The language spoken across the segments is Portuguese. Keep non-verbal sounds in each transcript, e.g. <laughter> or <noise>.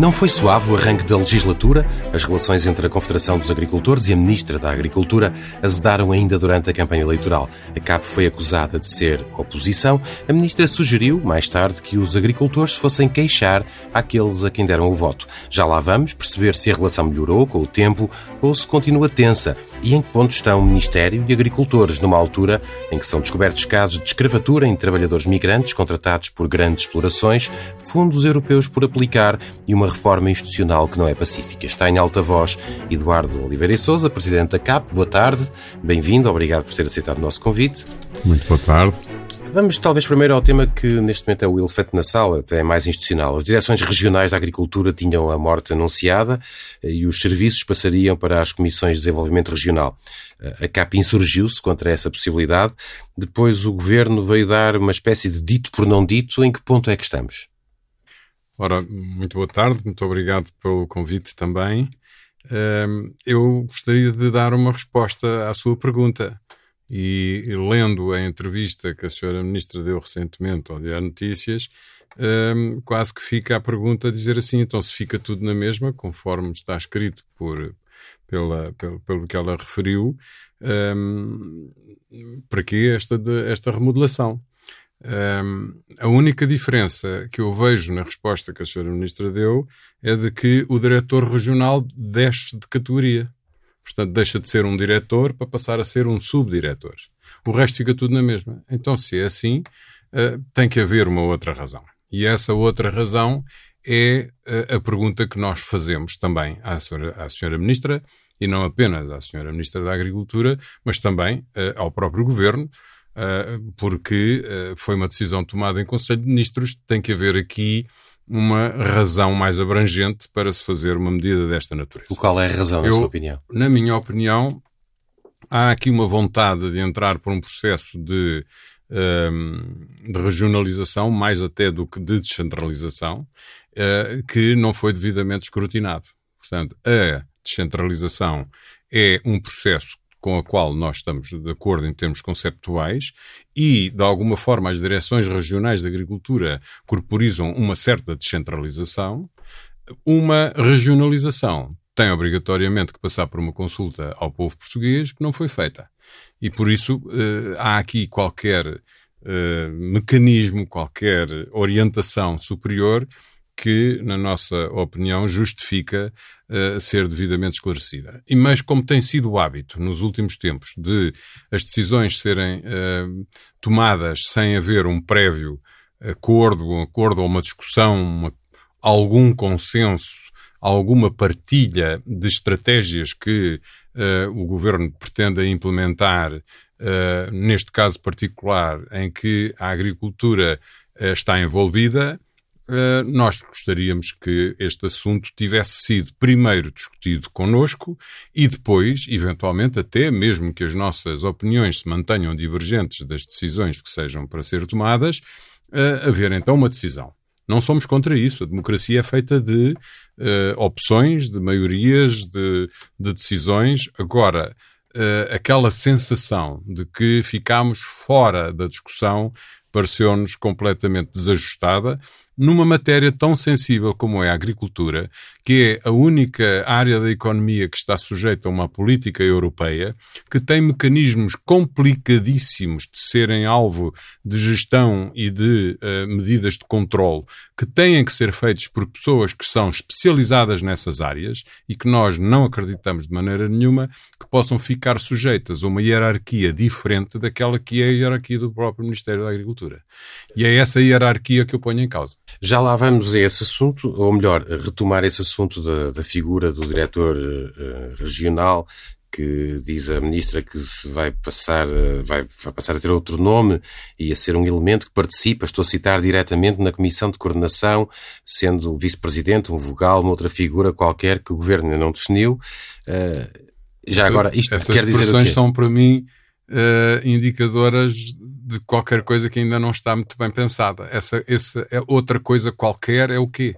Não foi suave o arranque da legislatura. As relações entre a Confederação dos Agricultores e a Ministra da Agricultura azedaram ainda durante a campanha eleitoral. A CAP foi acusada de ser oposição. A Ministra sugeriu, mais tarde, que os agricultores fossem queixar àqueles a quem deram o voto. Já lá vamos perceber se a relação melhorou com o tempo ou se continua tensa e em que ponto estão o Ministério e agricultores numa altura em que são descobertos casos de escravatura em trabalhadores migrantes contratados por grandes explorações, fundos europeus por aplicar e uma reforma institucional que não é pacífica. Está em alta voz Eduardo Oliveira e Souza, Presidente da CAP. Boa tarde, bem-vindo, obrigado por ter aceitado o nosso convite. Muito boa tarde. Vamos talvez primeiro ao tema que neste momento é o elefante na sala, até mais institucional. As direções regionais da agricultura tinham a morte anunciada eh, e os serviços passariam para as comissões de desenvolvimento regional. Eh, a CAP insurgiu-se contra essa possibilidade. Depois o governo veio dar uma espécie de dito por não dito. Em que ponto é que estamos? Ora, muito boa tarde, muito obrigado pelo convite também. Ehm, eu gostaria de dar uma resposta à sua pergunta. E, lendo a entrevista que a senhora ministra deu recentemente ao Diário Notícias, um, quase que fica a pergunta a dizer assim, então se fica tudo na mesma, conforme está escrito por, pela, pelo, pelo que ela referiu, um, para que esta, esta remodelação? Um, a única diferença que eu vejo na resposta que a senhora ministra deu é de que o diretor regional desce de categoria. Portanto, deixa de ser um diretor para passar a ser um subdiretor. O resto fica tudo na mesma. Então, se é assim, uh, tem que haver uma outra razão. E essa outra razão é uh, a pergunta que nós fazemos também à senhora, à senhora Ministra, e não apenas à senhora Ministra da Agricultura, mas também uh, ao próprio Governo, porque foi uma decisão tomada em Conselho de Ministros, tem que haver aqui uma razão mais abrangente para se fazer uma medida desta natureza. O qual é a razão, na sua opinião? Na minha opinião, há aqui uma vontade de entrar por um processo de, um, de regionalização, mais até do que de descentralização, uh, que não foi devidamente escrutinado. Portanto, a descentralização é um processo com a qual nós estamos de acordo em termos conceptuais e, de alguma forma, as direções regionais de agricultura corporizam uma certa descentralização, uma regionalização tem obrigatoriamente que passar por uma consulta ao povo português que não foi feita. E por isso eh, há aqui qualquer eh, mecanismo, qualquer orientação superior que, na nossa opinião, justifica uh, ser devidamente esclarecida. E mas como tem sido o hábito nos últimos tempos de as decisões serem uh, tomadas sem haver um prévio acordo, um acordo ou uma discussão, uma, algum consenso, alguma partilha de estratégias que uh, o governo pretende implementar, neste caso particular, em que a agricultura está envolvida, eh, nós gostaríamos que este assunto tivesse sido primeiro discutido connosco e depois, eventualmente, até mesmo que as nossas opiniões se mantenham divergentes das decisões que sejam para ser tomadas, uh, haver então uma decisão. Não somos contra isso. A democracia é feita de uh, opções, de maiorias, de, de decisões. Agora, uh, aquela sensação de que ficámos fora da discussão pareceu-nos completamente desajustada numa matéria tão sensível como é a agricultura, que é a única área da economia que está sujeita a uma política europeia, que tem mecanismos complicadíssimos de serem alvo de gestão e de uh, medidas de controle, que têm que ser feitos por pessoas que são especializadas nessas áreas e que nós não acreditamos de maneira nenhuma que possam ficar sujeitas a uma hierarquia diferente daquela que é a hierarquia do próprio Ministério da Agricultura. E é essa hierarquia que eu ponho em causa. Já lá vamos a esse assunto, ou melhor, retomar esse assunto da, da figura do diretor uh, regional que diz a ministra que se vai passar, eh, vai, vai, passar a ter outro nome e a ser um elemento que participa, estou a citar diretamente na Comissão de Coordenação, sendo vice-presidente, um vogal, uma outra figura qualquer que o Governo ainda não definiu. Uh, já agora, isto Essas quer dizer o quê? são para mim uh, indicadoras de qualquer coisa que ainda não está muito bem pensada. Essa, essa é outra coisa qualquer é o quê?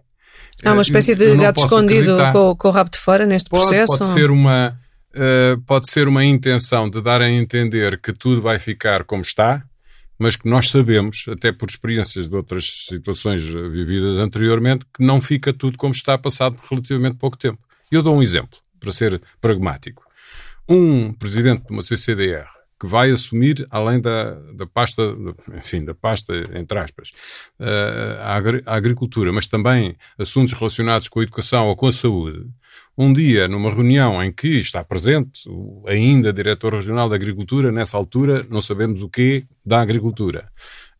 Há uma espécie de gato escondido com, com, o rabo de fora neste pode, processo? Pode ser uma, uh, pode ser uma intenção de dar a entender que tudo vai ficar como está, mas que nós sabemos, até por experiências de outras situações vividas anteriormente, que não fica tudo como está passado por relativamente pouco tempo. Eu dou um exemplo, para ser pragmático. Um presidente de uma CCDR que vai assumir, além da, da pasta, enfim, da pasta, entre aspas, uh, a, agricultura, mas também assuntos relacionados com a educação ou com a saúde, um dia, numa reunião em que está presente o ainda diretor regional da agricultura, nessa altura não sabemos o que da agricultura,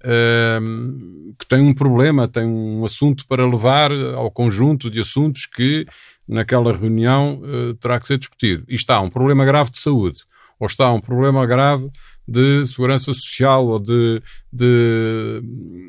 uh, que tem um problema, tem um assunto para levar ao conjunto de assuntos que naquela reunião uh, terá que ser discutido. E está um problema grave de saúde ou está um problema grave de segurança social ou de, de,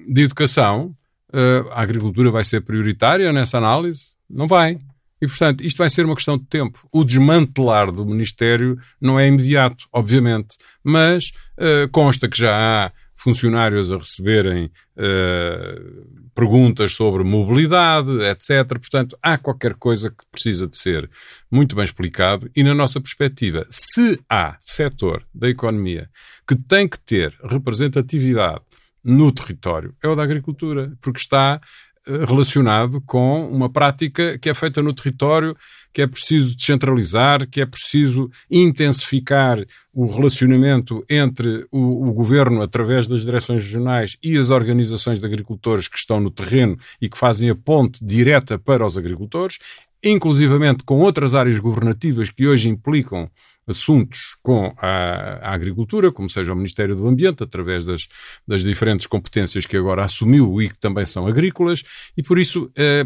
de educação, uh, a agricultura vai ser prioritária nessa análise? Não vai. E, portanto, isto vai ser uma questão de tempo. O desmantelar do Ministério não é imediato, obviamente, mas uh, consta que já há funcionários a receberem uh, perguntas sobre mobilidade, etc. Portanto, há qualquer coisa que precisa de ser muito bem explicado e, na nossa perspectiva, se há setor da economia que tem que ter representatividade no território, é o da agricultura, porque está relacionado com uma prática que é feita no território, que é preciso descentralizar, que é preciso intensificar o relacionamento entre o, o, governo, através das direções regionais, e as organizações de agricultores que estão no terreno e que fazem a ponte direta para os agricultores, inclusivamente com outras áreas governativas que hoje implicam assuntos com a, a, agricultura, como seja o Ministério do Ambiente, através das, das diferentes competências que agora assumiu e que também são agrícolas, e por isso eh,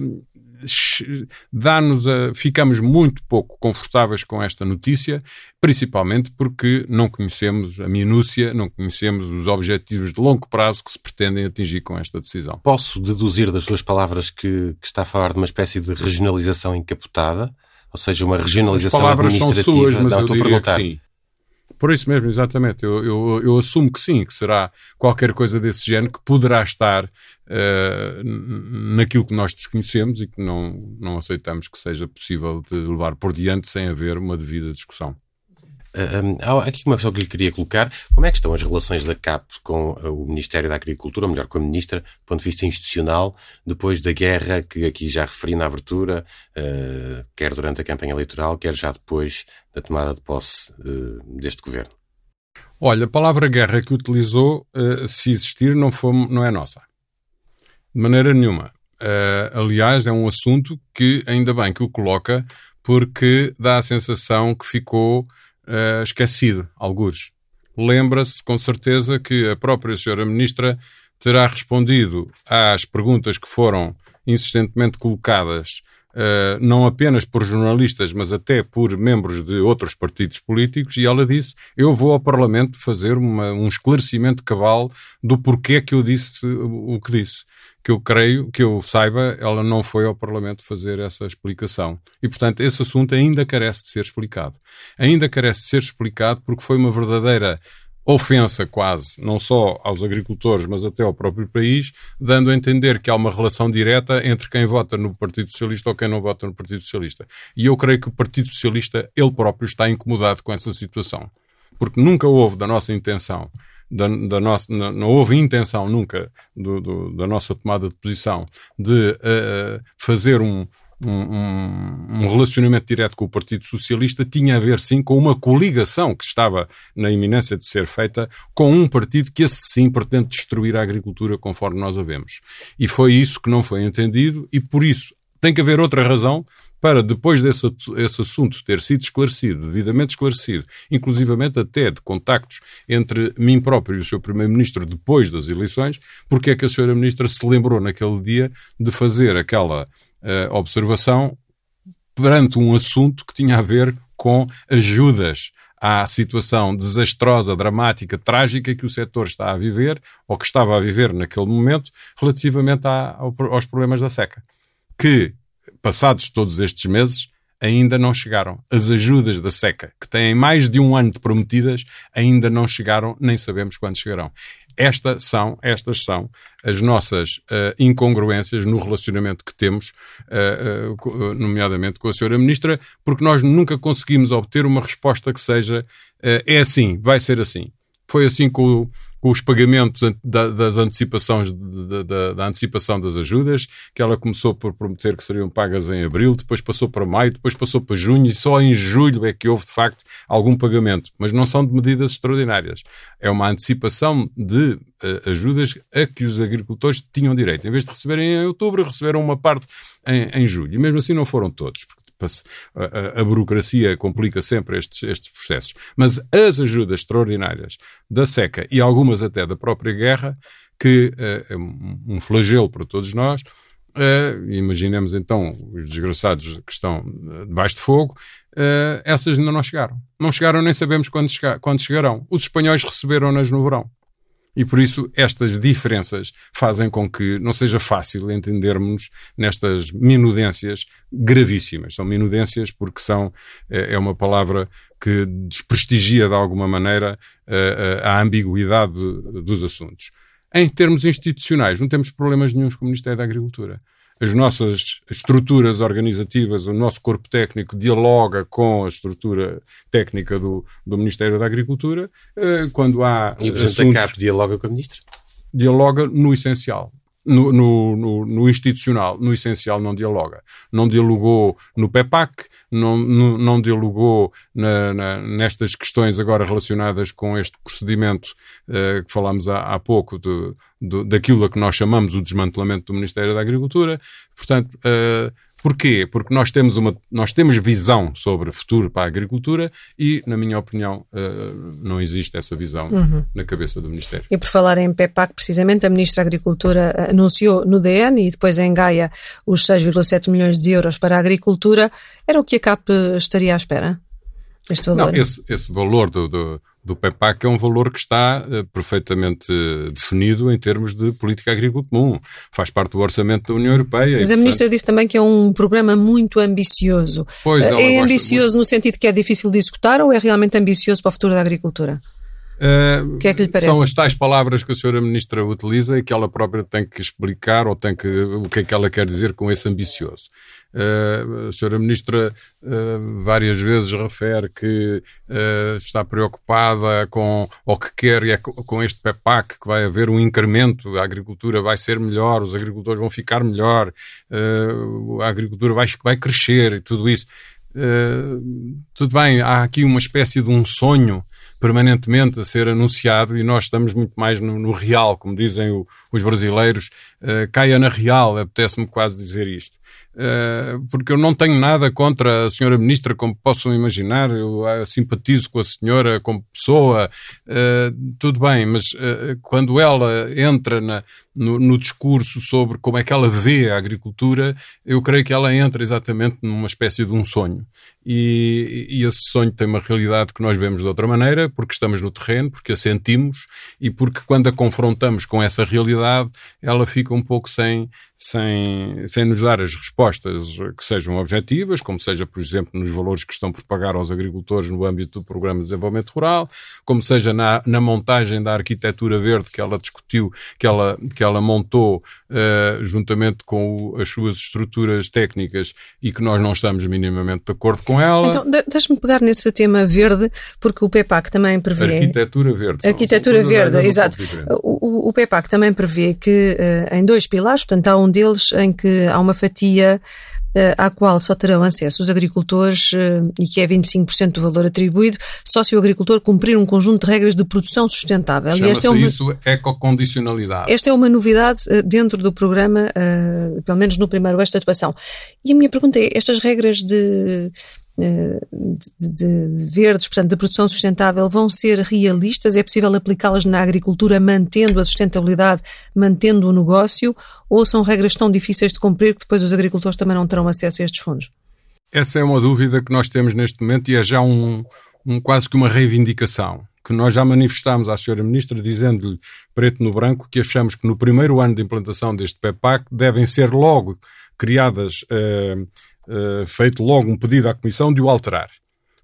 dá-nos a, ficamos muito pouco confortáveis com esta notícia, principalmente porque não conhecemos a minúcia, não conhecemos os objetivos de longo prazo que se pretendem atingir com esta decisão. Posso deduzir das suas palavras que, que está a falar de uma espécie de regionalização encapotada? ou seja, uma regionalização administrativa. São suas, mas não, estou a perguntar. sim. Por isso mesmo, exatamente. Eu, eu, eu, assumo que sim, que será qualquer coisa desse género que poderá estar uh, naquilo que nós desconhecemos e que não, não aceitamos que seja possível de levar por diante sem haver uma devida discussão. Há aqui uma questão que lhe queria colocar. Como é que estão as relações da CAP com uh, o Ministério da Agricultura, ou melhor, com a Ministra, do ponto de vista institucional, depois da guerra que aqui já referi na abertura, uh, quer durante a campanha eleitoral, quer já depois da tomada de posse uh, deste governo? Olha, a palavra guerra que utilizou, se existir, não, foi, não é nossa. De maneira nenhuma. aliás, é um assunto que ainda bem que o coloca, porque dá a sensação que ficou uh, esquecido, algures. Lembra-se com certeza que a própria senhora ministra terá respondido às perguntas que foram insistentemente colocadas Uh, não apenas por jornalistas, mas até por membros de outros partidos políticos, e ela disse: Eu vou ao Parlamento fazer uma, um esclarecimento cabal do porquê que eu disse o que disse que eu creio, que eu saiba, ela não foi ao Parlamento fazer essa explicação. E, portanto, esse assunto ainda carece de ser explicado. Ainda carece de ser explicado porque foi uma verdadeira ofensa quase, não só aos agricultores, mas até ao próprio país, dando a entender que há uma relação direta entre quem vota no Partido Socialista ou quem não vota no Partido Socialista. E eu creio que o Partido Socialista, ele próprio, está incomodado com essa situação. Porque nunca houve da nossa intenção da, da nossa, não, não, houve intenção nunca do, do, da nossa tomada de posição de uh, fazer um, um, um, relacionamento direto com o Partido Socialista tinha a ver sim com uma coligação que estava na iminência de ser feita com um partido que esse sim pretende destruir a agricultura conforme nós a vemos. E foi isso que não foi entendido e por isso tem que haver outra razão para, depois desse esse assunto ter sido esclarecido, devidamente esclarecido, inclusivamente até de contactos entre mim próprio e o seu Primeiro-Ministro depois das eleições, porque é que a Sra. Ministra se lembrou naquele dia de fazer aquela uh, observação perante um assunto que tinha a ver com ajudas à situação desastrosa, dramática, trágica que o setor está a viver, ou que estava a viver naquele momento, relativamente à, aos problemas da seca. Que passados todos estes meses, ainda não chegaram. As ajudas da seca, que têm mais de um ano de prometidas, ainda não chegaram, nem sabemos quando chegarão. Esta são, estas são as nossas uh, incongruências no relacionamento que temos, uh, uh, nomeadamente com a senhora Ministra, porque nós nunca conseguimos obter uma resposta que seja é assim, vai ser assim. Foi assim com o com os pagamentos da, das antecipações da, da, da, antecipação das ajudas, que ela começou por prometer que seriam pagas em abril, depois passou para maio, depois passou para junho e só em julho é que houve de facto algum pagamento, mas não são de medidas extraordinárias. É uma antecipação de uh, ajudas a que os agricultores tinham direito. Em vez de receberem em outubro, receberam uma parte em, em julho. E mesmo assim não foram todos, a, a, burocracia complica sempre estes, estes processos. Mas as ajudas extraordinárias da seca e algumas até da própria guerra, que uh, é um flagelo para todos nós, uh, imaginemos então os desgraçados que estão debaixo de fogo, uh, essas ainda não chegaram. Não chegaram, nem sabemos quando, quando chegarão. Os espanhóis receberam-nas no verão. E por isso estas diferenças fazem com que não seja fácil entendermos nestas minudências gravíssimas. São minudências porque são, é, é uma palavra que desprestigia de alguma maneira a, a ambiguidade dos assuntos. Em termos institucionais, não temos problemas nenhums com o Ministério da Agricultura as nossas estruturas organizativas, o nosso corpo técnico dialoga com a estrutura técnica do, do Ministério da Agricultura eh, quando há. E o Presidente assuntos, da CAP dialoga com a Ministra? Dialoga no essencial. No, no, no, no, institucional, no essencial, não dialoga. Não dialogou no PEPAC, não, não, não dialogou na, na, nestas questões agora relacionadas com este procedimento uh, que falámos há, há pouco, de, de, daquilo a que nós chamamos o desmantelamento do Ministério da Agricultura. Portanto, uh, Porquê? Porque nós temos, uma, nós temos visão sobre o futuro para a agricultura e, na minha opinião, uh, não existe essa visão uhum. na cabeça do Ministério. E por falar em PEPAC, precisamente, a Ministra da Agricultura anunciou no DN e depois em Gaia os 6,7 milhões de euros para a agricultura. Era o que a CAP estaria à espera? Este valor? Não, esse, esse valor do, do do PEPAC é um valor que está uh, perfeitamente definido em termos de política agrícola comum. Faz parte do orçamento da União Europeia. Mas e, a Ministra disse também que é um programa muito ambicioso. Pois, uh, é ambicioso muito. no sentido que é difícil de executar ou é realmente ambicioso para o futuro da agricultura? Uh, que é que lhe? São as tais palavras que a senhora Ministra utiliza e que ela própria tem que explicar ou tem que, o que é que ela quer dizer com esse ambicioso. Uh, a senhora Ministra uh, várias vezes refere que uh, está preocupada com o que quer e é com este PEPAC que vai haver um incremento, a agricultura vai ser melhor, os agricultores vão ficar melhor, a agricultura vai, vai crescer e tudo isso. tudo bem, há aqui uma espécie de um sonho permanentemente a ser anunciado e nós estamos muito mais no, no real, como dizem o, os brasileiros, caia na real, apetece-me quase dizer isto. Uh, porque eu não tenho nada contra a senhora ministra, como possam imaginar, eu uh, simpatizo com a senhora como pessoa, uh, tudo bem, mas quando ela entra na, no, no, discurso sobre como é que ela vê a agricultura, eu creio que ela entra exatamente numa espécie de um sonho. E, e, esse sonho tem uma realidade que nós vemos de outra maneira, porque estamos no terreno, porque a sentimos e porque quando a confrontamos com essa realidade, ela fica um pouco sem, sem, sem nos dar as respostas que sejam objetivas, como seja, por exemplo, nos valores que estão por pagar aos agricultores no âmbito do Programa de Desenvolvimento Rural, como seja na, na montagem da arquitetura verde que ela discutiu, que ela, que ela montou uh, juntamente com o, as suas estruturas técnicas e que nós não estamos minimamente de acordo com ela. Então, deixa-me pegar nesse tema verde, porque o PEPAC também prevê. Arquitetura verde. Arquitetura são, verde, exato. O, o, PEPAC também prevê que uh, em dois pilares, portanto, há um deles em que há uma fatia uh, à qual só terão acesso os agricultores uh, e que é 25% do valor atribuído, só se o agricultor cumprir um conjunto de regras de produção sustentável. Chama-se é uma... isso ecocondicionalidade. Esta é uma novidade uh, dentro do programa, pelo menos no primeiro esta atuação. E a minha pergunta é, estas regras de de, de, de, verdes, portanto, de produção sustentável, vão ser realistas? É possível aplicá-las na agricultura mantendo a sustentabilidade, mantendo o negócio? Ou são regras tão difíceis de cumprir que depois os agricultores também não terão acesso a estes fundos? Essa é uma dúvida que nós temos neste momento e é já um, um quase que uma reivindicação que nós já manifestámos à Sra. Ministra dizendo-lhe preto no branco que achamos que no primeiro ano de implantação deste PEPAC devem ser logo criadas uh, uh, feito logo um pedido à Comissão de o alterar.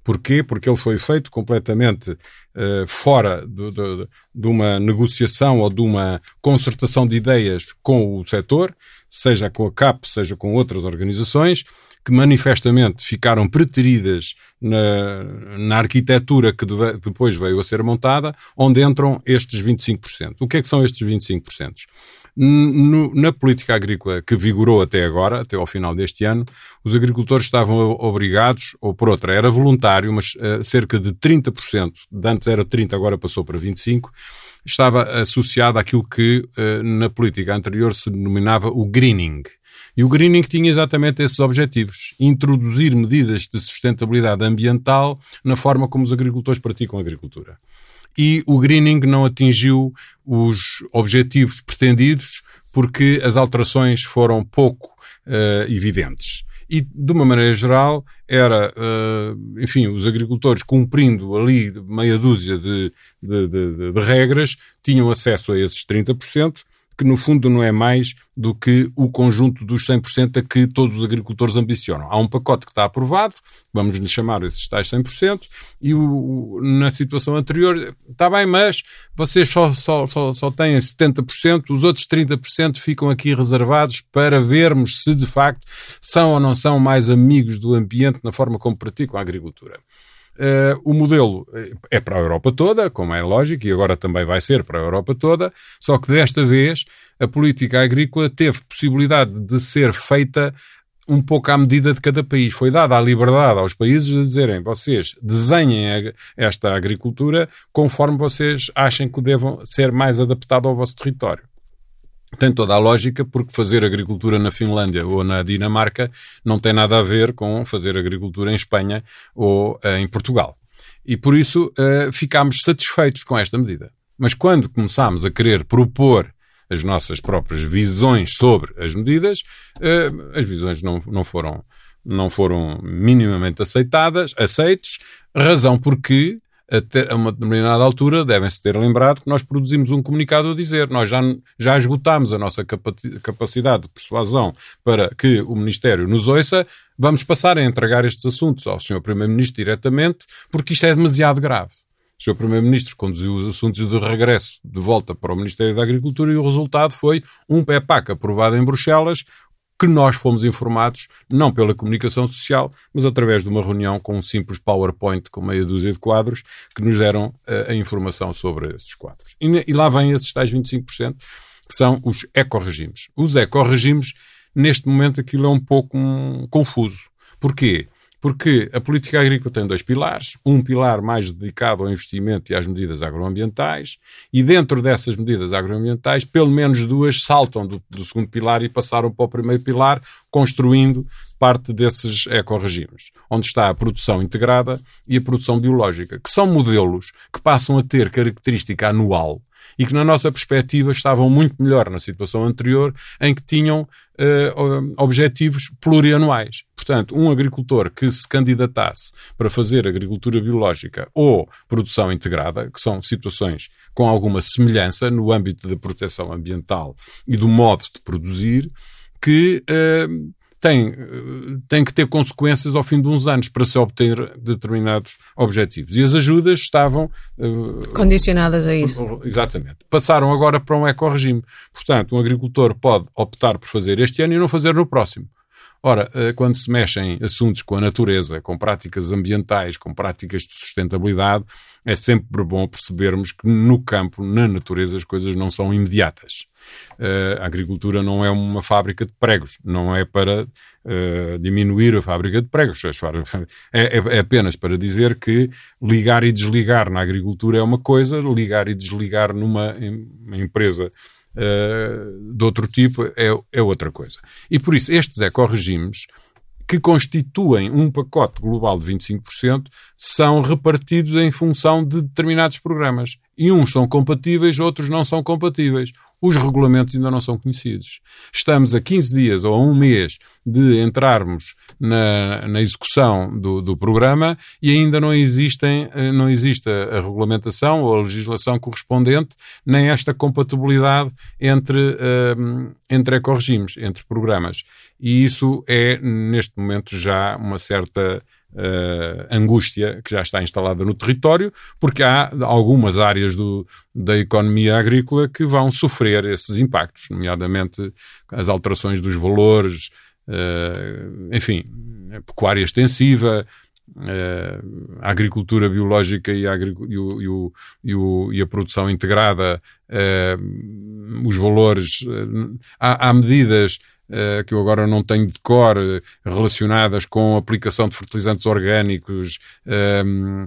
Porquê? Porque ele foi feito completamente uh, fora de, de, de, uma negociação ou de uma concertação de ideias com o setor, seja com a CAP, seja com outras organizações, que manifestamente ficaram preteridas na, na arquitetura que deve, depois veio a ser montada, onde entram estes 25%. O que é que são estes 25%? No, na política agrícola que vigorou até agora, até ao final deste ano, os agricultores estavam obrigados, ou por outra, era voluntário, mas uh, cerca de 30%, de antes era 30%, agora passou para 25%, estava associado àquilo que uh, na política anterior se denominava o greening. E o greening tinha exatamente esses objetivos: introduzir medidas de sustentabilidade ambiental na forma como os agricultores praticam a agricultura e o greening não atingiu os objetivos pretendidos porque as alterações foram pouco uh, evidentes. E, de uma maneira geral, era, uh, enfim, os agricultores cumprindo ali meia dúzia de, de, de, de regras, tinham acesso a esses 30%, que no fundo não é mais do que o conjunto dos 100% a que todos os agricultores ambicionam. Há um pacote que está aprovado, vamos lhe chamar esses tais 100%, e o, na situação anterior está bem, mas vocês só, só, só, só têm 70%, os outros 30% ficam aqui reservados para vermos se de facto são ou não são mais amigos do ambiente na forma como praticam a agricultura. Uh, o modelo eh, é para a Europa toda, como é lógico, e agora também vai ser para a Europa toda, só que desta vez a política agrícola teve possibilidade de ser feita um pouco à medida de cada país. Foi dada a liberdade aos países de dizerem vocês desenhem esta agricultura conforme vocês achem que devam ser mais adaptado ao vosso território tem toda a lógica, porque fazer agricultura na Finlândia ou na Dinamarca não tem nada a ver com fazer agricultura em Espanha ou uh, em Portugal. E por isso uh, ficámos satisfeitos com esta medida. Mas quando começámos a querer propor as nossas próprias visões sobre as medidas, uh, as visões não, não foram não foram minimamente aceitadas, aceites, razão porque até a uma determinada altura devem-se ter lembrado que nós produzimos um comunicado a dizer nós já, já esgotámos a nossa capacidade de persuasão para que o Ministério nos ouça, vamos passar a entregar estes assuntos ao Sr. Primeiro-Ministro diretamente, porque isto é demasiado grave. O Sr. Primeiro-Ministro conduziu os assuntos de regresso de volta para o Ministério da Agricultura e o resultado foi um PEPAC aprovado em Bruxelas que nós fomos informados, não pela comunicação social, mas através de uma reunião com um simples PowerPoint com meia dúzia de quadros, que nos deram uh, a informação sobre esses quadros. E, e, lá vêm esses tais 25%, que são os ecorregimes. Os ecorregimes, neste momento, aquilo é um pouco um, confuso. Porquê? Porque a política agrícola tem dois pilares. Um pilar mais dedicado ao investimento e às medidas agroambientais, e dentro dessas medidas agroambientais, pelo menos duas saltam do, do segundo pilar e passaram para o primeiro pilar, construindo parte desses ecorregimes, onde está a produção integrada e a produção biológica, que são modelos que passam a ter característica anual e que, na nossa perspectiva, estavam muito melhor na situação anterior, em que tinham uh, objetivos plurianuais. Portanto, um agricultor que se candidatasse para fazer agricultura biológica ou produção integrada, que são situações com alguma semelhança no âmbito da proteção ambiental e do modo de produzir, que uh, tem, tem que ter consequências ao fim de uns anos para se obter determinados objetivos. E as ajudas estavam. Uh, Condicionadas a isso. Exatamente. Passaram agora para um eco-regime. Portanto, um agricultor pode optar por fazer este ano e não fazer no próximo. Ora, eh, quando se mexem assuntos com a natureza, com práticas ambientais, com práticas de sustentabilidade, é sempre bom percebermos que no campo, na natureza, as coisas não são imediatas. Uh, a agricultura não é uma fábrica de pregos, não é para uh, diminuir a fábrica de pregos, <laughs> é, é, é, apenas para dizer que ligar e desligar na agricultura é uma coisa, ligar e desligar numa empresa uh, de outro tipo é, é outra coisa. E por isso, estes ecorregimes que constituem um pacote global de 25%, são repartidos em função de determinados programas. E uns são compatíveis, outros não são compatíveis. Os regulamentos ainda não são conhecidos. Estamos a 15 dias ou a um mês de entrarmos na, na execução do, do, programa e ainda não, existem, eh, não existe a regulamentação ou a legislação correspondente, nem esta compatibilidade entre, uh, entre ecorregimes, entre programas. E isso é, neste momento, já uma certa uh, angústia que já está instalada no território, porque há algumas áreas do, da economia agrícola que vão sofrer esses impactos, nomeadamente as alterações dos valores, uh, enfim, a pecuária extensiva, Uh, a agricultura biológica e a, e, o, e, o, e a produção integrada, os valores, há, há, medidas eh, que eu agora não tenho de cor, eh, relacionadas com a aplicação de fertilizantes orgânicos, ehm,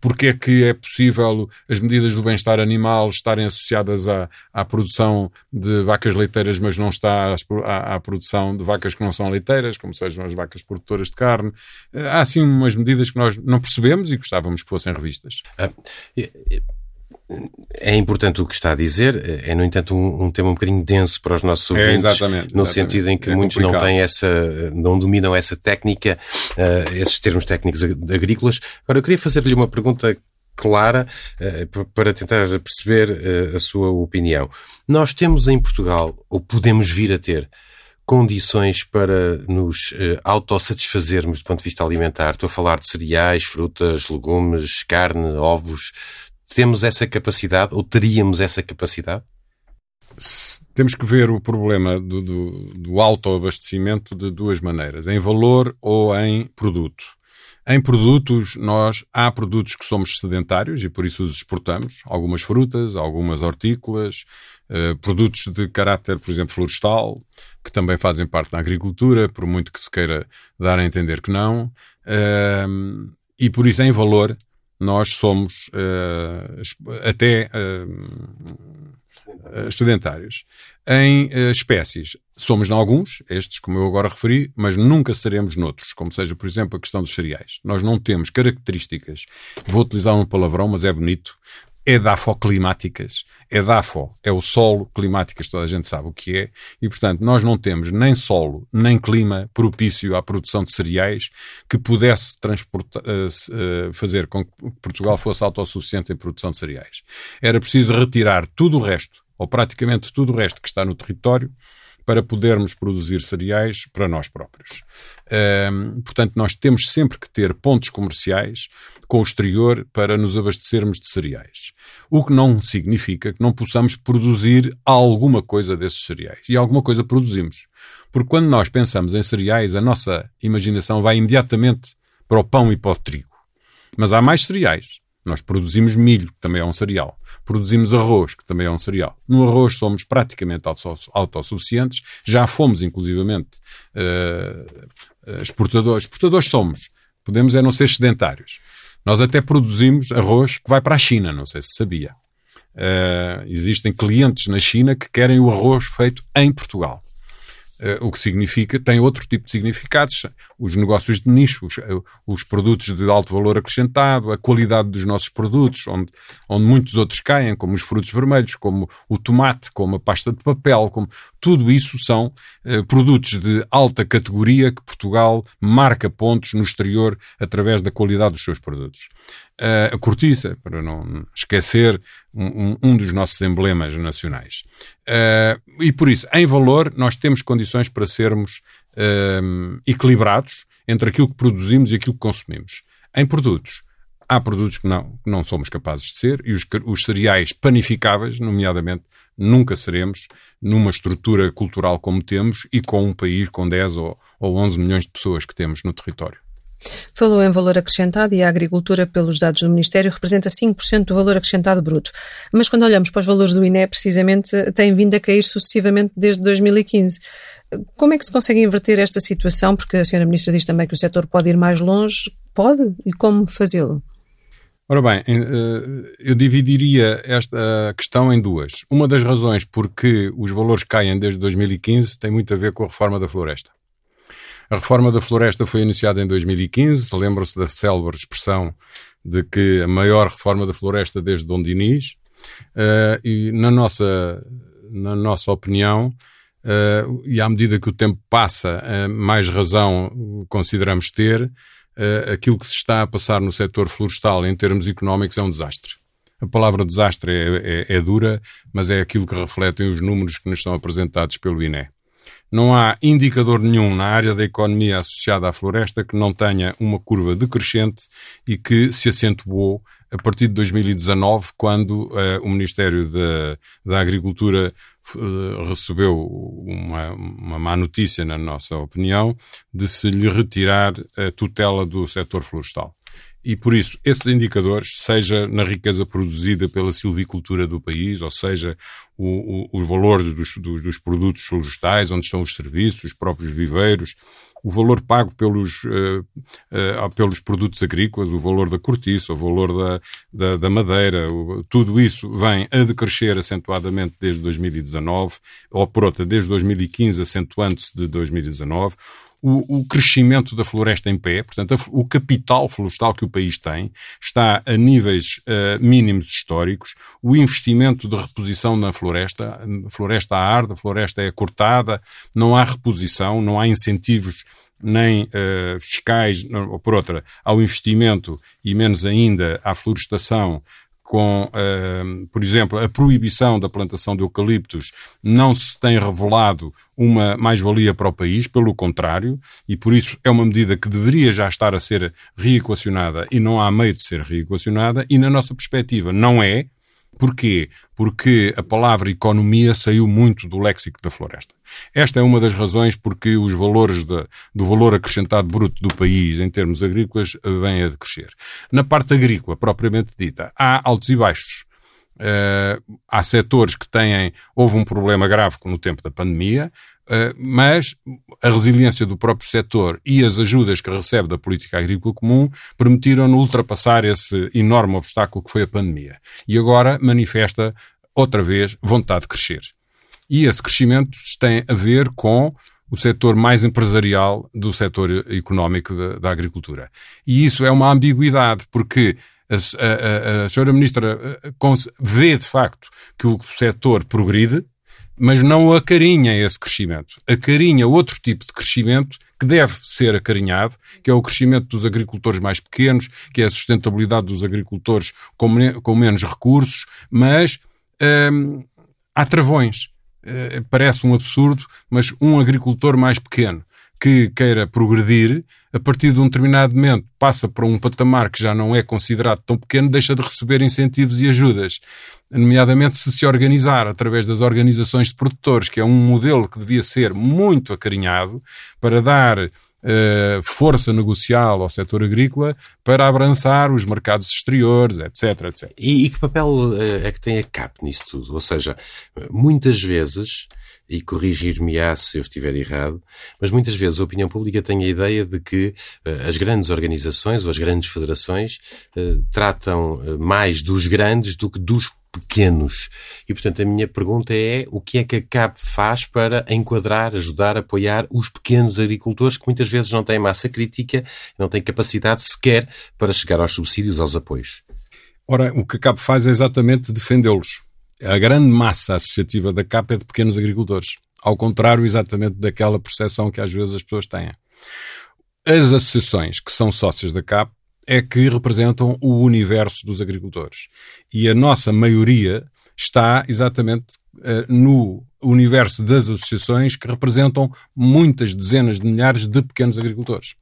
porque é que é possível as medidas do bem-estar animal estarem associadas à, à produção de vacas leiteiras, mas não está à, à, produção de vacas que não são leiteiras, como sejam as vacas produtoras de carne. Eh, há assim umas medidas que nós não percebemos e gostávamos que fossem revistas. Ah, é importante o que está a dizer, é, no entanto, um, um tema um bocadinho denso para os nossos é, ouvintes, é, exatamente, no sentido em que é muitos complicado. não têm essa, não dominam essa técnica, uh, esses termos técnicos agrícolas. Agora, eu queria fazer-lhe uma pergunta clara uh, para tentar perceber uh, a sua opinião. Nós temos em Portugal, ou podemos vir a ter, condições para nos uh, autossatisfazermos do ponto de vista alimentar? Estou a falar de cereais, frutas, legumes, carne, ovos temos essa capacidade ou teríamos essa capacidade? Temos que ver o problema do, do, do autoabastecimento de duas maneiras, em valor ou em produto. Em produtos, nós há produtos que somos sedentários e por isso os exportamos. Algumas frutas, algumas hortícolas, eh, produtos de caráter, por exemplo, florestal, que também fazem parte da agricultura, por muito que se queira dar a entender que não. Eh, e por isso, em valor, nós somos uh, até uh, sedentários. Em uh, espécies, somos em alguns, estes como eu agora referi, mas nunca seremos noutros, como seja, por exemplo, a questão dos cereais. Nós não temos características, vou utilizar um palavrão, mas é bonito, é dafoclimáticas. É é o solo climáticas, toda a gente sabe o que é, e portanto nós não temos nem solo, nem clima propício à produção de cereais que pudesse transportar, uh, uh, fazer com que Portugal fosse autossuficiente em produção de cereais. Era preciso retirar tudo o resto, ou praticamente tudo o resto que está no território, para podermos produzir cereais para nós próprios. Um, portanto, nós temos sempre que ter pontos comerciais com o exterior para nos abastecermos de cereais. O que não significa que não possamos produzir alguma coisa desses cereais. E alguma coisa produzimos. Porque quando nós pensamos em cereais, a nossa imaginação vai imediatamente para o pão e para o trigo. Mas há mais cereais. Nós produzimos milho, que também é um cereal. Produzimos arroz, que também é um cereal. No arroz somos praticamente autossuficientes. Já fomos, inclusivamente, uh, exportadores. Exportadores somos. Podemos é não ser sedentários. Nós até produzimos arroz que vai para a China, não sei se sabia. Uh, existem clientes na China que querem o arroz feito em Portugal. Uh, o que significa, tem outro tipo de significados, os negócios de nicho, os, uh, os, produtos de alto valor acrescentado, a qualidade dos nossos produtos, onde, onde muitos outros caem, como os frutos vermelhos, como o tomate, como a pasta de papel, como tudo isso são uh, produtos de alta categoria que Portugal marca pontos no exterior através da qualidade dos seus produtos. Uh, a cortiça, para não esquecer um, um, dos nossos emblemas nacionais. Uh, e por isso, em valor, nós temos condições para sermos uh, equilibrados entre aquilo que produzimos e aquilo que consumimos. Em produtos, há produtos que não, não somos capazes de ser, e os, os cereais panificáveis, nomeadamente, nunca seremos numa estrutura cultural como temos e com um país com 10 ou, ou 11 milhões de pessoas que temos no território. Falou em valor acrescentado e a agricultura, pelos dados do Ministério, representa 5% do valor acrescentado bruto. Mas quando olhamos para os valores do INE, precisamente, tem vindo a cair sucessivamente desde 2015. Como é que se consegue inverter esta situação? Porque a senhora Ministra diz também que o setor pode ir mais longe. Pode? E como fazê-lo? Ora bem, eh, eu dividiria esta questão em duas. Uma das razões por que os valores caem desde 2015 tem muito a ver com a reforma da floresta. A reforma da floresta foi iniciada em 2015, lembram-se da célebre expressão de que a maior reforma da floresta desde Dom Dinis, uh, e na nossa, na nossa opinião, uh, e à medida que o tempo passa, mais razão consideramos ter, aquilo que se está a passar no setor florestal em termos económicos é um desastre. A palavra desastre é, é, é, dura, mas é aquilo que refletem os números que nos são apresentados pelo INE. não há indicador nenhum na área da economia associada à floresta que não tenha uma curva decrescente e que se acentuou a partir de 2019, quando uh, o Ministério da, Agricultura uh, recebeu uma, uma má notícia, na nossa opinião, de se lhe retirar a tutela do setor florestal. E por isso, esses indicadores, seja na riqueza produzida pela silvicultura do país, ou seja, o, o, os valores dos, dos, dos, produtos florestais, onde estão os serviços, os próprios viveiros, o valor pago pelos, uh, uh, pelos produtos agrícolas, o valor da cortiça, o valor da, da, da madeira, o, tudo isso vem a decrescer acentuadamente desde 2019, ou por outra, desde 2015, acentuando-se de 2019 o, o, crescimento da floresta em pé, portanto, a, o capital florestal que o país tem está a níveis uh, mínimos históricos, o investimento de reposição na floresta, a floresta arde, a floresta é cortada, não há reposição, não há incentivos nem uh, fiscais, ou por outra, ao investimento e menos ainda à florestação com, uh, por exemplo, a proibição da plantação de eucaliptos não se tem revelado uma mais-valia para o país, pelo contrário, e por isso é uma medida que deveria já estar a ser reequacionada e não há meio de ser reequacionada, e na nossa perspectiva não é, Porquê? Porque a palavra economia saiu muito do léxico da floresta. Esta é uma das razões porque os valores de, do valor acrescentado bruto do país em termos agrícolas vêm a decrescer. Na parte agrícola, propriamente dita, há altos e baixos. Uh, há setores que têm, houve um problema grave no tempo da pandemia, mas a resiliência do próprio setor e as ajudas que recebe da política agrícola comum permitiram-no ultrapassar esse enorme obstáculo que foi a pandemia. E agora manifesta outra vez vontade de crescer. E esse crescimento tem a ver com o setor mais empresarial do setor económico da, da agricultura. E isso é uma ambiguidade, porque a, a, a, a senhora ministra eh, vê de facto que o setor progride, mas não acarinha esse crescimento. Acarinha outro tipo de crescimento que deve ser acarinhado, que é o crescimento dos agricultores mais pequenos, que é a sustentabilidade dos agricultores com, com menos recursos, mas hum, há travões. Uh, parece um absurdo, mas um agricultor mais pequeno que queira progredir, a partir de um determinado momento passa para um patamar que já não é considerado tão pequeno, deixa de receber incentivos e ajudas. Nomeadamente se se organizar através das organizações de produtores, que é um modelo que devia ser muito acarinhado para dar Uh, força negocial ao setor agrícola para abrançar os mercados exteriores, etc. etc. E, e que papel uh, é que tem a CAP nisso tudo? Ou seja, muitas vezes e corrigir-me-á se eu estiver errado, mas muitas vezes a opinião pública tem a ideia de que uh, as grandes organizações ou as grandes federações uh, tratam uh, mais dos grandes do que dos pequenos. E, portanto, a minha pergunta é o que é que a CAP faz para enquadrar, ajudar, apoiar os pequenos agricultores que muitas vezes não têm massa crítica, não têm capacidade sequer para chegar aos subsídios, aos apoios? Ora, o que a CAP faz é exatamente defendê-los a grande massa associativa da CAP é de pequenos agricultores. Ao contrário, exatamente daquela percepção que às vezes as pessoas têm. As associações que são sócias da CAP é que representam o universo dos agricultores. E a nossa maioria está exatamente uh, no universo das associações que representam muitas dezenas de milhares de pequenos agricultores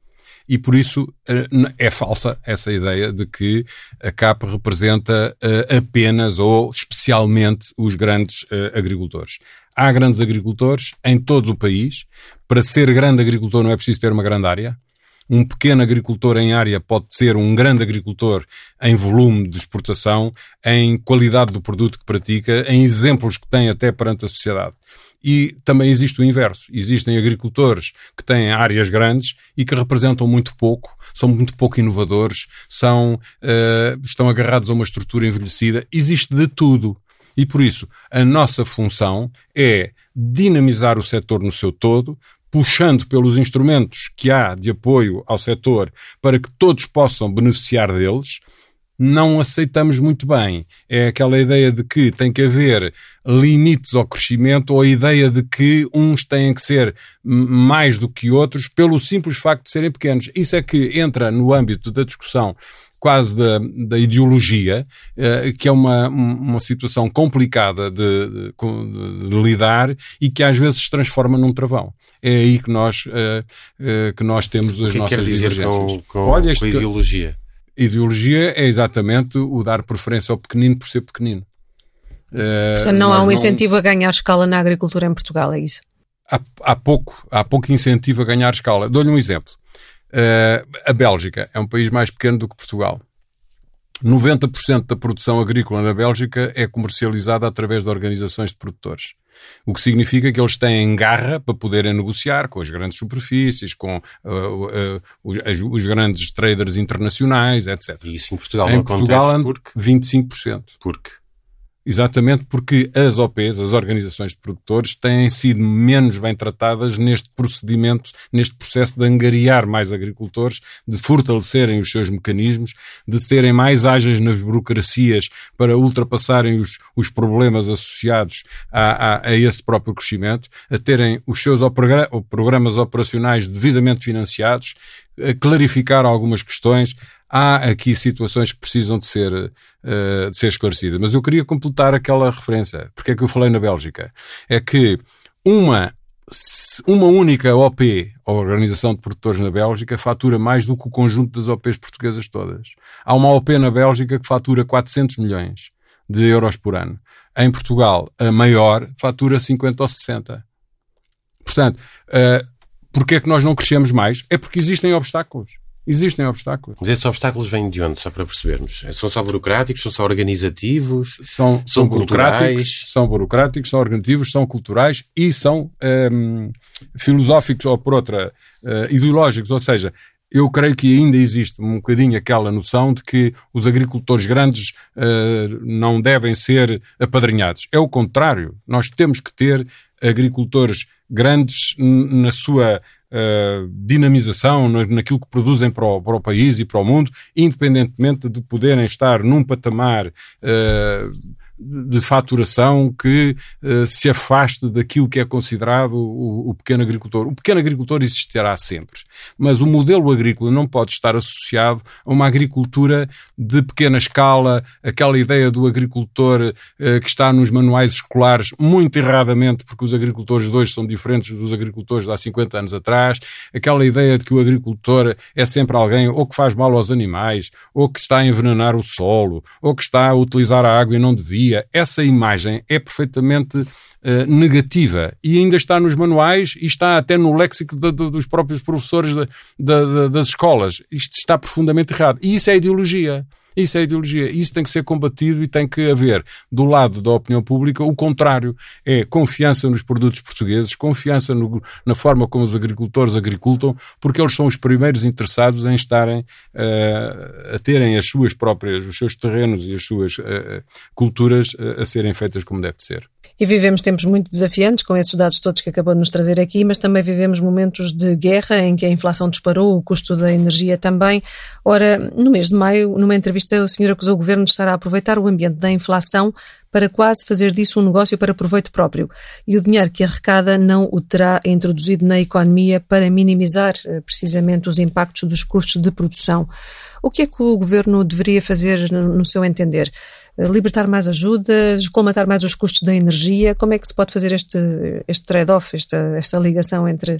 e por isso eh, é falsa essa ideia de que a CAP representa eh, apenas ou especialmente os grandes eh, agricultores. Há grandes agricultores em todo o país. Para ser grande agricultor não é preciso ter uma grande área. Um pequeno agricultor em área pode ser um grande agricultor em volume de exportação, em qualidade do produto que pratica, em exemplos que tem até perante a sociedade. E também existe o inverso. Existem agricultores que têm áreas grandes e que representam muito pouco, são muito pouco inovadores, são, uh, estão agarrados a uma estrutura envelhecida. Existe de tudo. E por isso, a nossa função é dinamizar o setor no seu todo, puxando pelos instrumentos que há de apoio ao setor para que todos possam beneficiar deles, não aceitamos muito bem. É aquela ideia de que tem que haver limites ao crescimento ou a ideia de que uns têm que ser mais do que outros pelo simples facto de serem pequenos. Isso é que entra no âmbito da discussão quase da, da ideologia, uh, que é uma, uma situação complicada de, de, de, lidar e que às vezes se transforma num travão. É aí que nós, uh, que nós temos as o que nossas quer dizer com, com, Olha, com a ideologia? Ideologia é exatamente o dar preferência ao pequenino por ser pequenino. Portanto, não há um incentivo não... a ganhar escala na agricultura em Portugal, é isso? Há, há pouco, há pouco incentivo a ganhar escala. Dou-lhe um exemplo. Uh, a Bélgica é um país mais pequeno do que Portugal. 90% da produção agrícola na Bélgica é comercializada através de organizações de produtores. O que significa que eles têm garra para poderem negociar com as grandes superfícies, com uh, uh, os, os, grandes traders internacionais, etc. E isso em Portugal em não Portugal, acontece porque? 25%. Porque? Exatamente porque as OPs, as organizações de produtores, têm sido menos bem tratadas neste procedimento, neste processo de angariar mais agricultores, de fortalecerem os seus mecanismos, de serem mais ágeis nas burocracias para ultrapassarem os, os problemas associados a, a, a, esse próprio crescimento, a terem os seus programas operacionais devidamente financiados, a clarificar algumas questões, há aqui situações que precisam de ser, uh, de ser esclarecidas. Mas eu queria completar aquela referência. Porque é que eu falei na Bélgica? É que uma, uma única OP, a Organização de Produtores na Bélgica, fatura mais do que o conjunto das OPs portuguesas todas. Há uma OP na Bélgica que fatura 400 milhões de euros por ano. Em Portugal, a maior fatura 50 ou 60. Portanto, uh, porquê é que nós não crescemos mais? É porque existem obstáculos. Existem obstáculos. Mas esses obstáculos vêm de onde, só para percebermos? São só burocráticos, são só organizativos? São, são, são burocráticos, são burocráticos, são organizativos, são culturais e são um, filosóficos ou, por outra, uh, ideológicos. Ou seja, eu creio que ainda existe um bocadinho aquela noção de que os agricultores grandes uh, não devem ser apadrinhados. É o contrário. Nós temos que ter agricultores grandes na sua uh, dinamização naquilo que produzem para o, para o, país e para o mundo, independentemente de poderem estar num patamar uh, de faturação que uh, se afaste daquilo que é considerado o, o, pequeno agricultor. O pequeno agricultor existirá sempre, mas o modelo agrícola não pode estar associado a uma agricultura de pequena escala, aquela ideia do agricultor uh, que está nos manuais escolares, muito erradamente, porque os agricultores de hoje são diferentes dos agricultores de há 50 anos atrás, aquela ideia de que o agricultor é sempre alguém ou que faz mal aos animais, ou que está a envenenar o solo, ou que está a utilizar a água e não devia dia essa imagem é perfeitamente uh, negativa e ainda está nos manuais e está até no léxico de, de, dos próprios professores de, das escolas. Isto está profundamente errado. E isso é ideologia. Isso é ideologia. Isso tem que ser combatido e tem que haver, do lado da opinião pública, o contrário. É confiança nos produtos portugueses, confiança no, na forma como os agricultores agricultam, porque eles são os primeiros interessados em estarem uh, a terem as suas próprias, os seus terrenos e as suas uh, culturas uh, a serem feitas como deve ser. E vivemos tempos muito desafiantes com esses dados todos que acabou de nos trazer aqui, mas também vivemos momentos de guerra em que a inflação disparou, o custo da energia também. Ora, no mês de maio, numa entrevista, o senhor acusou o governo de estar a aproveitar o ambiente da inflação para quase fazer disso um negócio para proveito próprio. E o dinheiro que arrecada não o terá introduzido na economia para minimizar eh, precisamente os impactos dos custos de produção. O que é que o governo deveria fazer, no seu entender? Libertar mais ajudas, colmatar mais os custos da energia? Como é que se pode fazer este, este trade-off, esta, esta ligação entre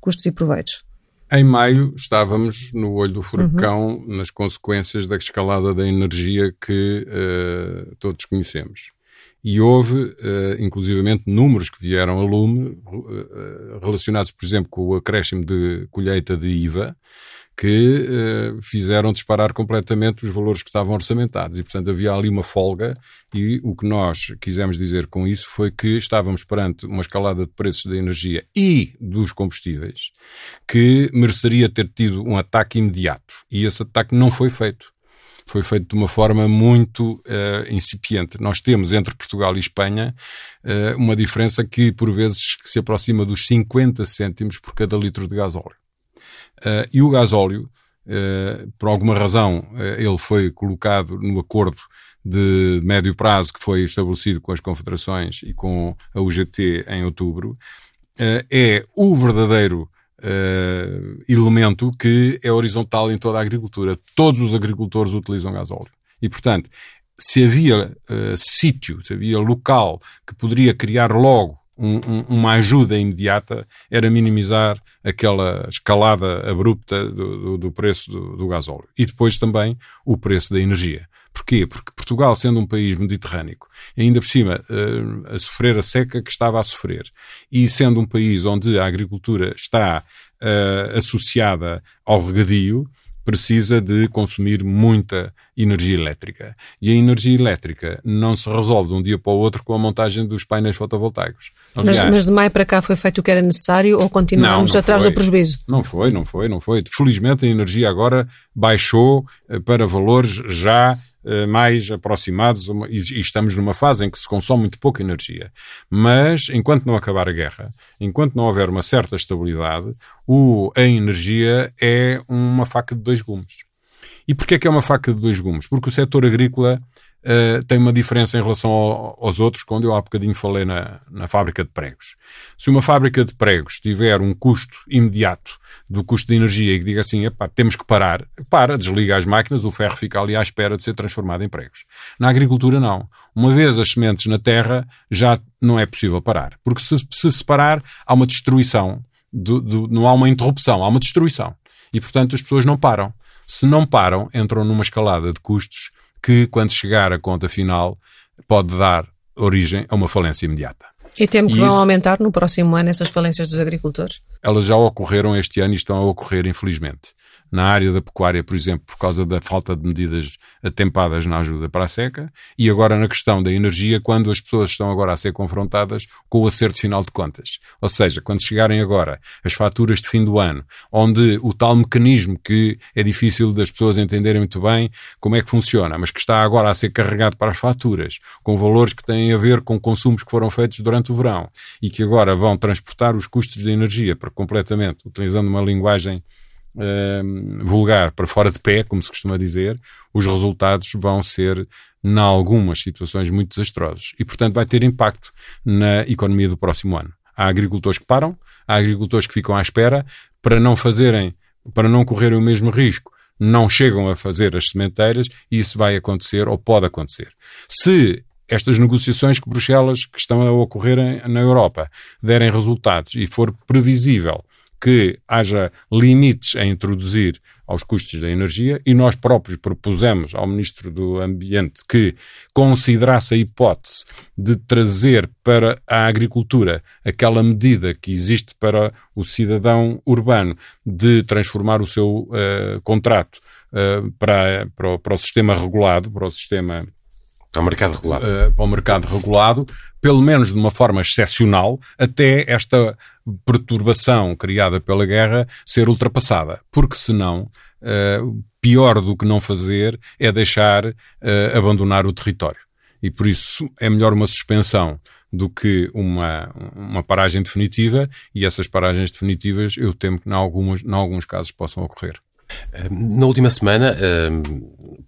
custos e proveitos? Em maio estávamos no olho do furacão uhum. nas consequências da escalada da energia que uh, todos conhecemos. E houve, uh, inclusivamente, números que vieram a lume uh, relacionados, por exemplo, com o acréscimo de colheita de IVA, que uh, fizeram disparar completamente os valores que estavam orçamentados. E, portanto, havia ali uma folga, e o que nós quisemos dizer com isso foi que estávamos perante uma escalada de preços da energia e dos combustíveis que mereceria ter tido um ataque imediato. E esse ataque não foi feito. Foi feito de uma forma muito uh, incipiente. Nós temos entre Portugal e Espanha uh, uma diferença que, por vezes, se aproxima dos 50 cêntimos por cada litro de gasóleo. Uh, e o gasóleo, uh, por alguma razão, uh, ele foi colocado no acordo de médio prazo que foi estabelecido com as confederações e com a UGT em outubro, é o verdadeiro elemento que é horizontal em toda a agricultura. Todos os agricultores utilizam gasóleo. E, portanto, se havia sítio, se havia local que poderia criar logo um, um, uma ajuda imediata, era minimizar aquela escalada abrupta do, do, do preço do, do gasóleo. E depois também o preço da energia. Porquê? Porque Portugal, sendo um país mediterrâneo, ainda por cima uh, a sofrer a seca que estava a sofrer, e sendo um país onde a agricultura está uh, associada ao regadio, precisa de consumir muita energia elétrica. E a energia elétrica não se resolve de um dia para o outro com a montagem dos painéis fotovoltaicos. Aliás, mas, mas, de maio para cá foi feito o que era necessário ou continuamos não, não atrás foi. do prejuízo? Não foi, não foi, não foi. Felizmente a energia agora baixou eh, para valores já mais aproximados e estamos numa fase em que se consome muito pouca energia. Mas, enquanto não acabar a guerra, enquanto não houver uma certa estabilidade, o, a energia é uma faca de dois gumes. E porquê é que é uma faca de dois gumes? Porque o setor agrícola uh, tem uma diferença em relação ao, aos outros, quando eu há bocadinho falei na, na fábrica de pregos. Se uma fábrica de pregos tiver um custo imediato do custo de energia e que diga assim, temos que parar, para, desliga as máquinas, o ferro fica ali à espera de ser transformado em pregos. Na agricultura, não. Uma vez as sementes na terra, já não é possível parar. Porque se, se separar, há uma destruição, do, do, não há uma interrupção, há uma destruição. E, portanto, as pessoas não param. Se não param, entram numa escalada de custos que, quando chegar a conta final, pode dar origem a uma falência imediata. E temo que e vão isso, aumentar no próximo ano essas falências dos agricultores? Elas já ocorreram este ano e estão a ocorrer, infelizmente na área da pecuária, por exemplo, por causa da falta de medidas atempadas na ajuda para a seca, e agora na questão da energia, quando as pessoas estão agora a ser confrontadas com o acerto final de contas. Ou seja, quando chegarem agora as faturas de fim do ano, onde o tal mecanismo que é difícil das pessoas entenderem muito bem como é que funciona, mas que está agora a ser carregado para as faturas, com valores que têm a ver com consumos que foram feitos durante o verão e que agora vão transportar os custos da energia para completamente, utilizando uma linguagem uh, vulgar para fora de pé, como se costuma dizer, os resultados vão ser, em algumas situações, muito desastrosos. E, portanto, vai ter impacto na economia do próximo ano. Há agricultores que param, há agricultores que ficam à espera para não fazerem, para não correrem o mesmo risco não chegam a fazer as sementeiras e isso vai acontecer ou pode acontecer. Se estas negociações que Bruxelas, que estão a ocorrer na Europa, derem resultados e for previsível que haja limites a introduzir aos custos da energia e nós próprios propusemos ao Ministro do Ambiente que considerasse a hipótese de trazer para a agricultura aquela medida que existe para o cidadão urbano de transformar o seu uh, contrato uh, para, para, o, para o sistema regulado, para o sistema para o mercado regulado. Uh, para o mercado regulado, pelo menos de uma forma excepcional, até esta perturbação criada pela guerra ser ultrapassada. Porque senão, uh, pior do que não fazer é deixar uh, abandonar o território. E por isso é melhor uma suspensão do que uma, uma paragem definitiva, e essas paragens definitivas eu temo que, em, alguns casos, possam ocorrer. Na última semana,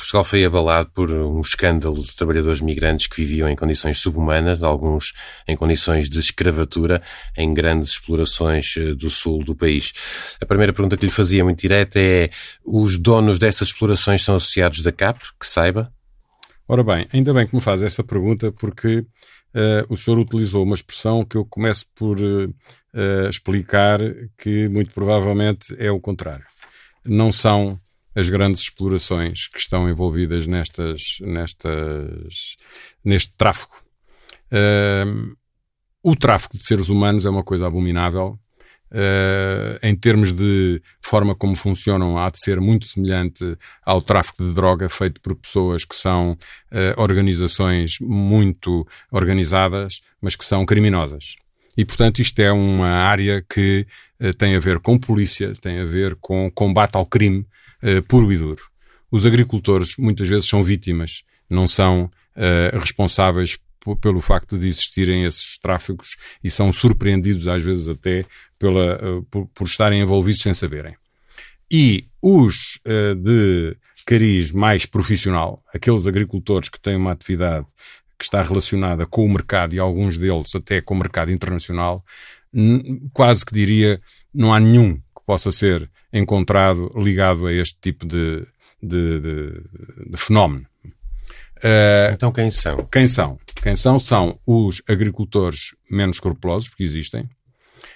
Portugal foi abalado por um escândalo de trabalhadores migrantes que viviam em condições subhumanas, alguns em condições de escravatura, em grandes explorações eh, do sul do país. A primeira pergunta que lhe fazia muito direta é: os donos dessas explorações são associados da CAP? Que saiba? Ora bem, ainda bem que me faz essa pergunta, porque uh, o senhor utilizou uma expressão que eu começo por uh, explicar que muito provavelmente é o contrário não são as grandes explorações que estão envolvidas nestas, nestas, neste tráfico. Uh, o tráfico de seres humanos é uma coisa abominável. Uh, em termos de forma como funcionam, há de ser muito semelhante ao tráfico de droga feito por pessoas que são uh, organizações muito organizadas, mas que são criminosas. E, portanto, isto é uma área que uh, tem a ver com polícia, tem a ver com combate ao crime uh, puro e duro. Os agricultores muitas vezes são vítimas, não são uh, responsáveis pelo facto de existirem esses tráficos e são surpreendidos às vezes até pela, por, por estarem envolvidos sem saberem. E os de cariz mais profissional, aqueles agricultores que têm uma atividade que está relacionada com o mercado e alguns deles até com o mercado internacional, quase que diria, não há nenhum que possa ser encontrado ligado a este tipo de, de, de, de fenómeno. Uh, então quem são? Quem são? Quem são? São os agricultores menos escrupulosos, porque existem.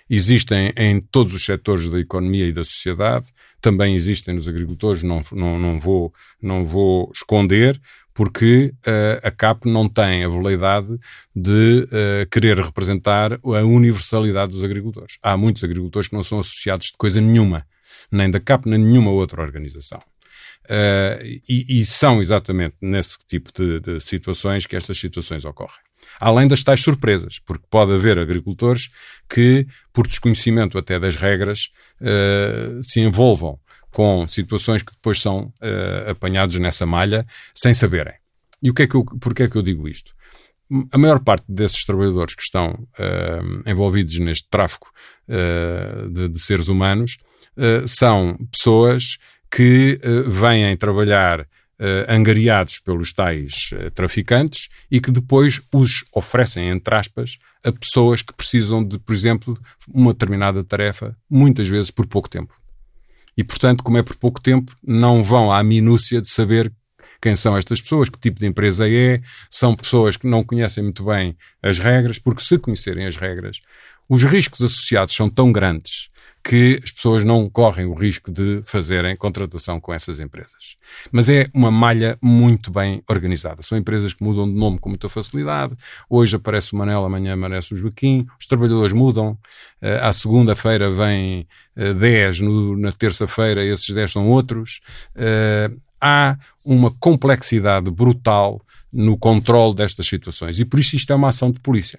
Existem em todos os setores da economia e da sociedade. Também existem nos agricultores, não, não, não, vou, não vou esconder, porque uh, a CAP não tem a veleidade de uh, querer representar a universalidade dos agricultores. Há muitos agricultores que não são associados de coisa nenhuma, nem da CAP, nem nenhuma outra organização. Uh, e, e, são exatamente nesse tipo de, de, situações que estas situações ocorrem. Além das tais surpresas, porque pode haver agricultores que, por desconhecimento até das regras, uh, se envolvam com situações que depois são uh, apanhados nessa malha sem saberem. E o que é que eu, porquê é que eu digo isto? A maior parte desses trabalhadores que estão envolvidos neste tráfico de, de, seres humanos são pessoas que uh, vêm trabalhar uh, angariados pelos tais uh, traficantes e que depois os oferecem, entre aspas, a pessoas que precisam de, por exemplo, uma determinada tarefa, muitas vezes por pouco tempo. E, portanto, como é por pouco tempo, não vão à minúcia de saber quem são estas pessoas, que tipo de empresa é, são pessoas que não conhecem muito bem as regras, porque se conhecerem as regras, os riscos associados são tão grandes que as pessoas não correm o risco de fazerem contratação com essas empresas. Mas é uma malha muito bem organizada. São empresas que mudam de nome com muita facilidade. Hoje aparece o Manel, amanhã aparece o Joaquim. Os trabalhadores mudam. Uh, à segunda-feira uh, 10, no, na terça-feira esses 10 são outros. Uh, há uma complexidade brutal no controle destas situações. E por isso isto é uma ação de polícia.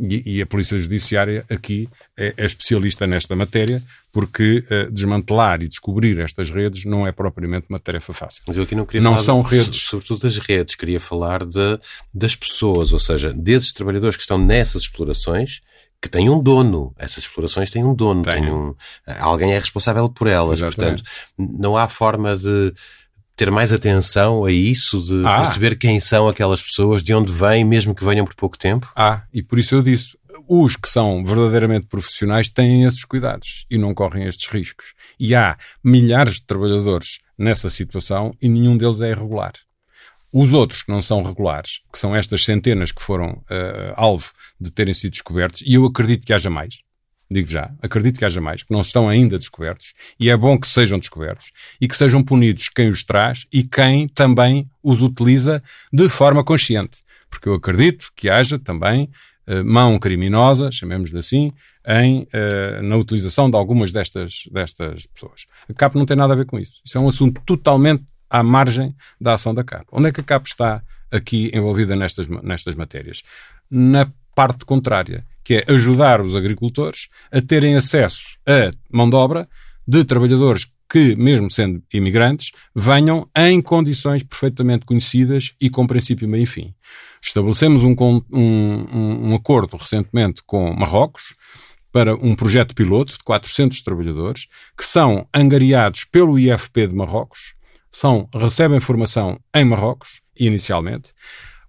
E, e, a Polícia Judiciária aqui é, é especialista nesta matéria, porque uh, desmantelar e descobrir estas redes não é propriamente uma tarefa fácil. Mas eu aqui não queria não falar são de, redes, sobretudo das redes, queria falar de, das pessoas, ou seja, desses trabalhadores que estão nessas explorações que têm um dono. Essas explorações têm um dono, têm um, alguém é responsável por elas. Exatamente. Portanto, não há forma de ter mais atenção a isso, de ah. perceber quem são aquelas pessoas, de onde vêm, mesmo que venham por pouco tempo? Ah, e por isso eu disse, os que são verdadeiramente profissionais têm esses cuidados e não correm estes riscos. E há milhares de trabalhadores nessa situação e nenhum deles é irregular. Os outros que não são regulares, que são estas centenas que foram uh, alvo de terem sido descobertos, e eu acredito que haja mais, digo já, acredito que haja mais, que não estão ainda descobertos, e é bom que sejam descobertos, e que sejam punidos quem os traz e quem também os utiliza de forma consciente. Porque eu acredito que haja também uh, mão criminosa, chamemos-lhe assim, em, uh, na utilização de algumas destas, destas pessoas. A CAP não tem nada a ver com isso. Isso é um assunto totalmente à margem da ação da CAP. Onde é que a CAP está aqui envolvida nestas, nestas matérias? Na parte contrária, que é ajudar os agricultores a terem acesso a mão de obra de trabalhadores que, mesmo sendo imigrantes, venham em condições perfeitamente conhecidas e com princípio, meio e fim. Estabelecemos um, um, um acordo recentemente com Marrocos para um projeto piloto de 400 trabalhadores que são angariados pelo IFP de Marrocos, são, recebem formação em Marrocos, inicialmente.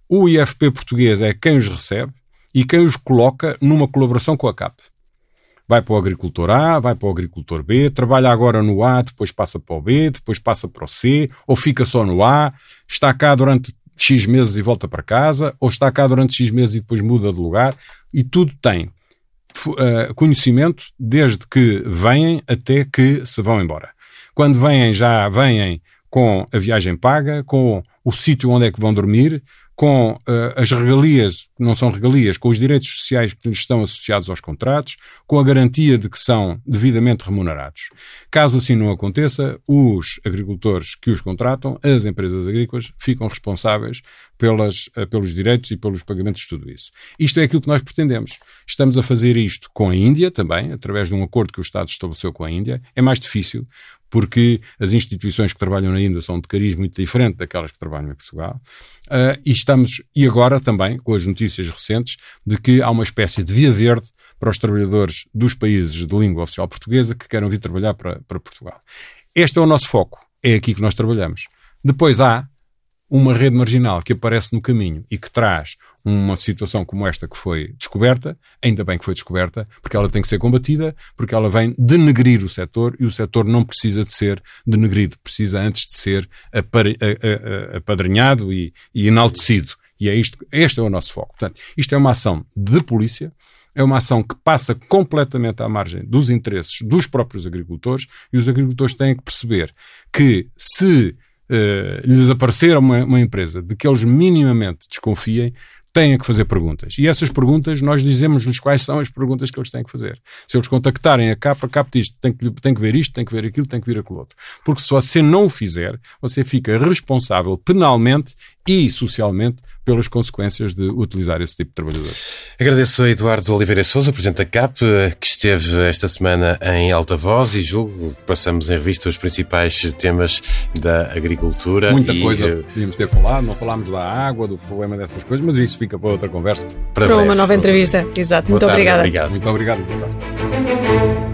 O IFP português é quem os recebe e quem os coloca numa colaboração com a CAP. Vai para o agricultor A, vai para o agricultor B, trabalha agora no A, depois passa para o B, depois passa para o C, ou fica só no A, está cá durante X meses e volta para casa, ou está cá durante X meses e depois muda de lugar, e tudo tem uh, conhecimento desde que vêm até que se vão embora. Quando vêm, já vêm com a viagem paga, com o sítio onde é que vão dormir, com uh, as regalias, não são regalias, com os direitos sociais que lhes estão associados aos contratos, com a garantia de que são devidamente remunerados. Caso assim não aconteça, os agricultores que os contratam, as empresas agrícolas, ficam responsáveis pelas, uh, pelos direitos e pelos pagamentos de tudo isso. Isto é aquilo que nós pretendemos. Estamos a fazer isto com a Índia também, através de um acordo que o Estado estabeleceu com a Índia. É mais difícil, porque as instituições que trabalham na Índia são de cariz muito diferente daquelas que trabalham em Portugal. Uh, e estamos, e agora também, com as notícias recentes, de que há uma espécie de via verde para os trabalhadores dos países de língua oficial portuguesa que queiram vir trabalhar para, para Portugal. Este é o nosso foco. É aqui que nós trabalhamos. Depois há uma rede marginal que aparece no caminho e que traz uma situação como esta que foi descoberta, ainda bem que foi descoberta, porque ela tem que ser combatida, porque ela vem denegrir o setor e o setor não precisa de ser denegrido, precisa antes de ser apadrinhado e, e enaltecido. E é isto, este é o nosso foco. Portanto, isto é uma ação de polícia, é uma ação que passa completamente à margem dos interesses dos próprios agricultores e os agricultores têm que perceber que se uh, lhes aparecer uma, uma empresa de que eles minimamente desconfiem, têm que fazer perguntas. E essas perguntas, nós dizemos-lhes quais são as perguntas que eles têm que fazer. Se eles contactarem a CAP, a CAP diz tem que, tem que ver isto, tem que ver aquilo, tem que vir aquilo outro. Porque se você não o fizer, você fica responsável penalmente e socialmente pelas consequências de utilizar esse tipo de trabalhadores. Agradeço a Eduardo Oliveira Souza, Presidente da CAP, que esteve esta semana em alta voz e julgo que passamos em revista os principais temas da agricultura. Muita e, coisa podíamos ter falado, não falámos da água, do problema dessas coisas, mas isso fica para outra conversa. Para, para uma nova entrevista, exato. Muito tarde, obrigada. Obrigado. Muito obrigado.